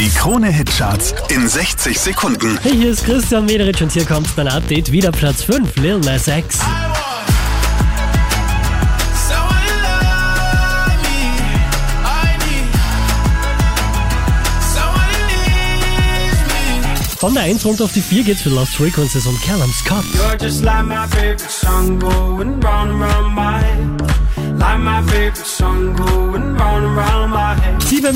Die Krone-Hitcharts in 60 Sekunden. Hey, hier ist Christian Mederitsch und hier kommt dein Update. Wieder Platz 5, Lil Nas X. Von der 1 runter auf die 4 geht's für Lost Frequencies und Callum Scott.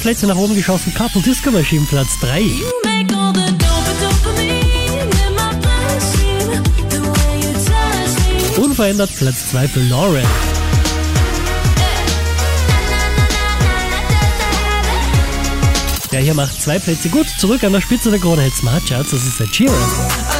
Plätze nach oben geschossen, Couple Disco Machine Platz 3. Make all the dope dopamine in my bloodstream. The way you touch me. Unverändert Platz 2 für Lauren. Der hier macht zwei Plätze gut. Zurück an der Spitze der Krone Hit Smart Charts, das ist der Sheeran.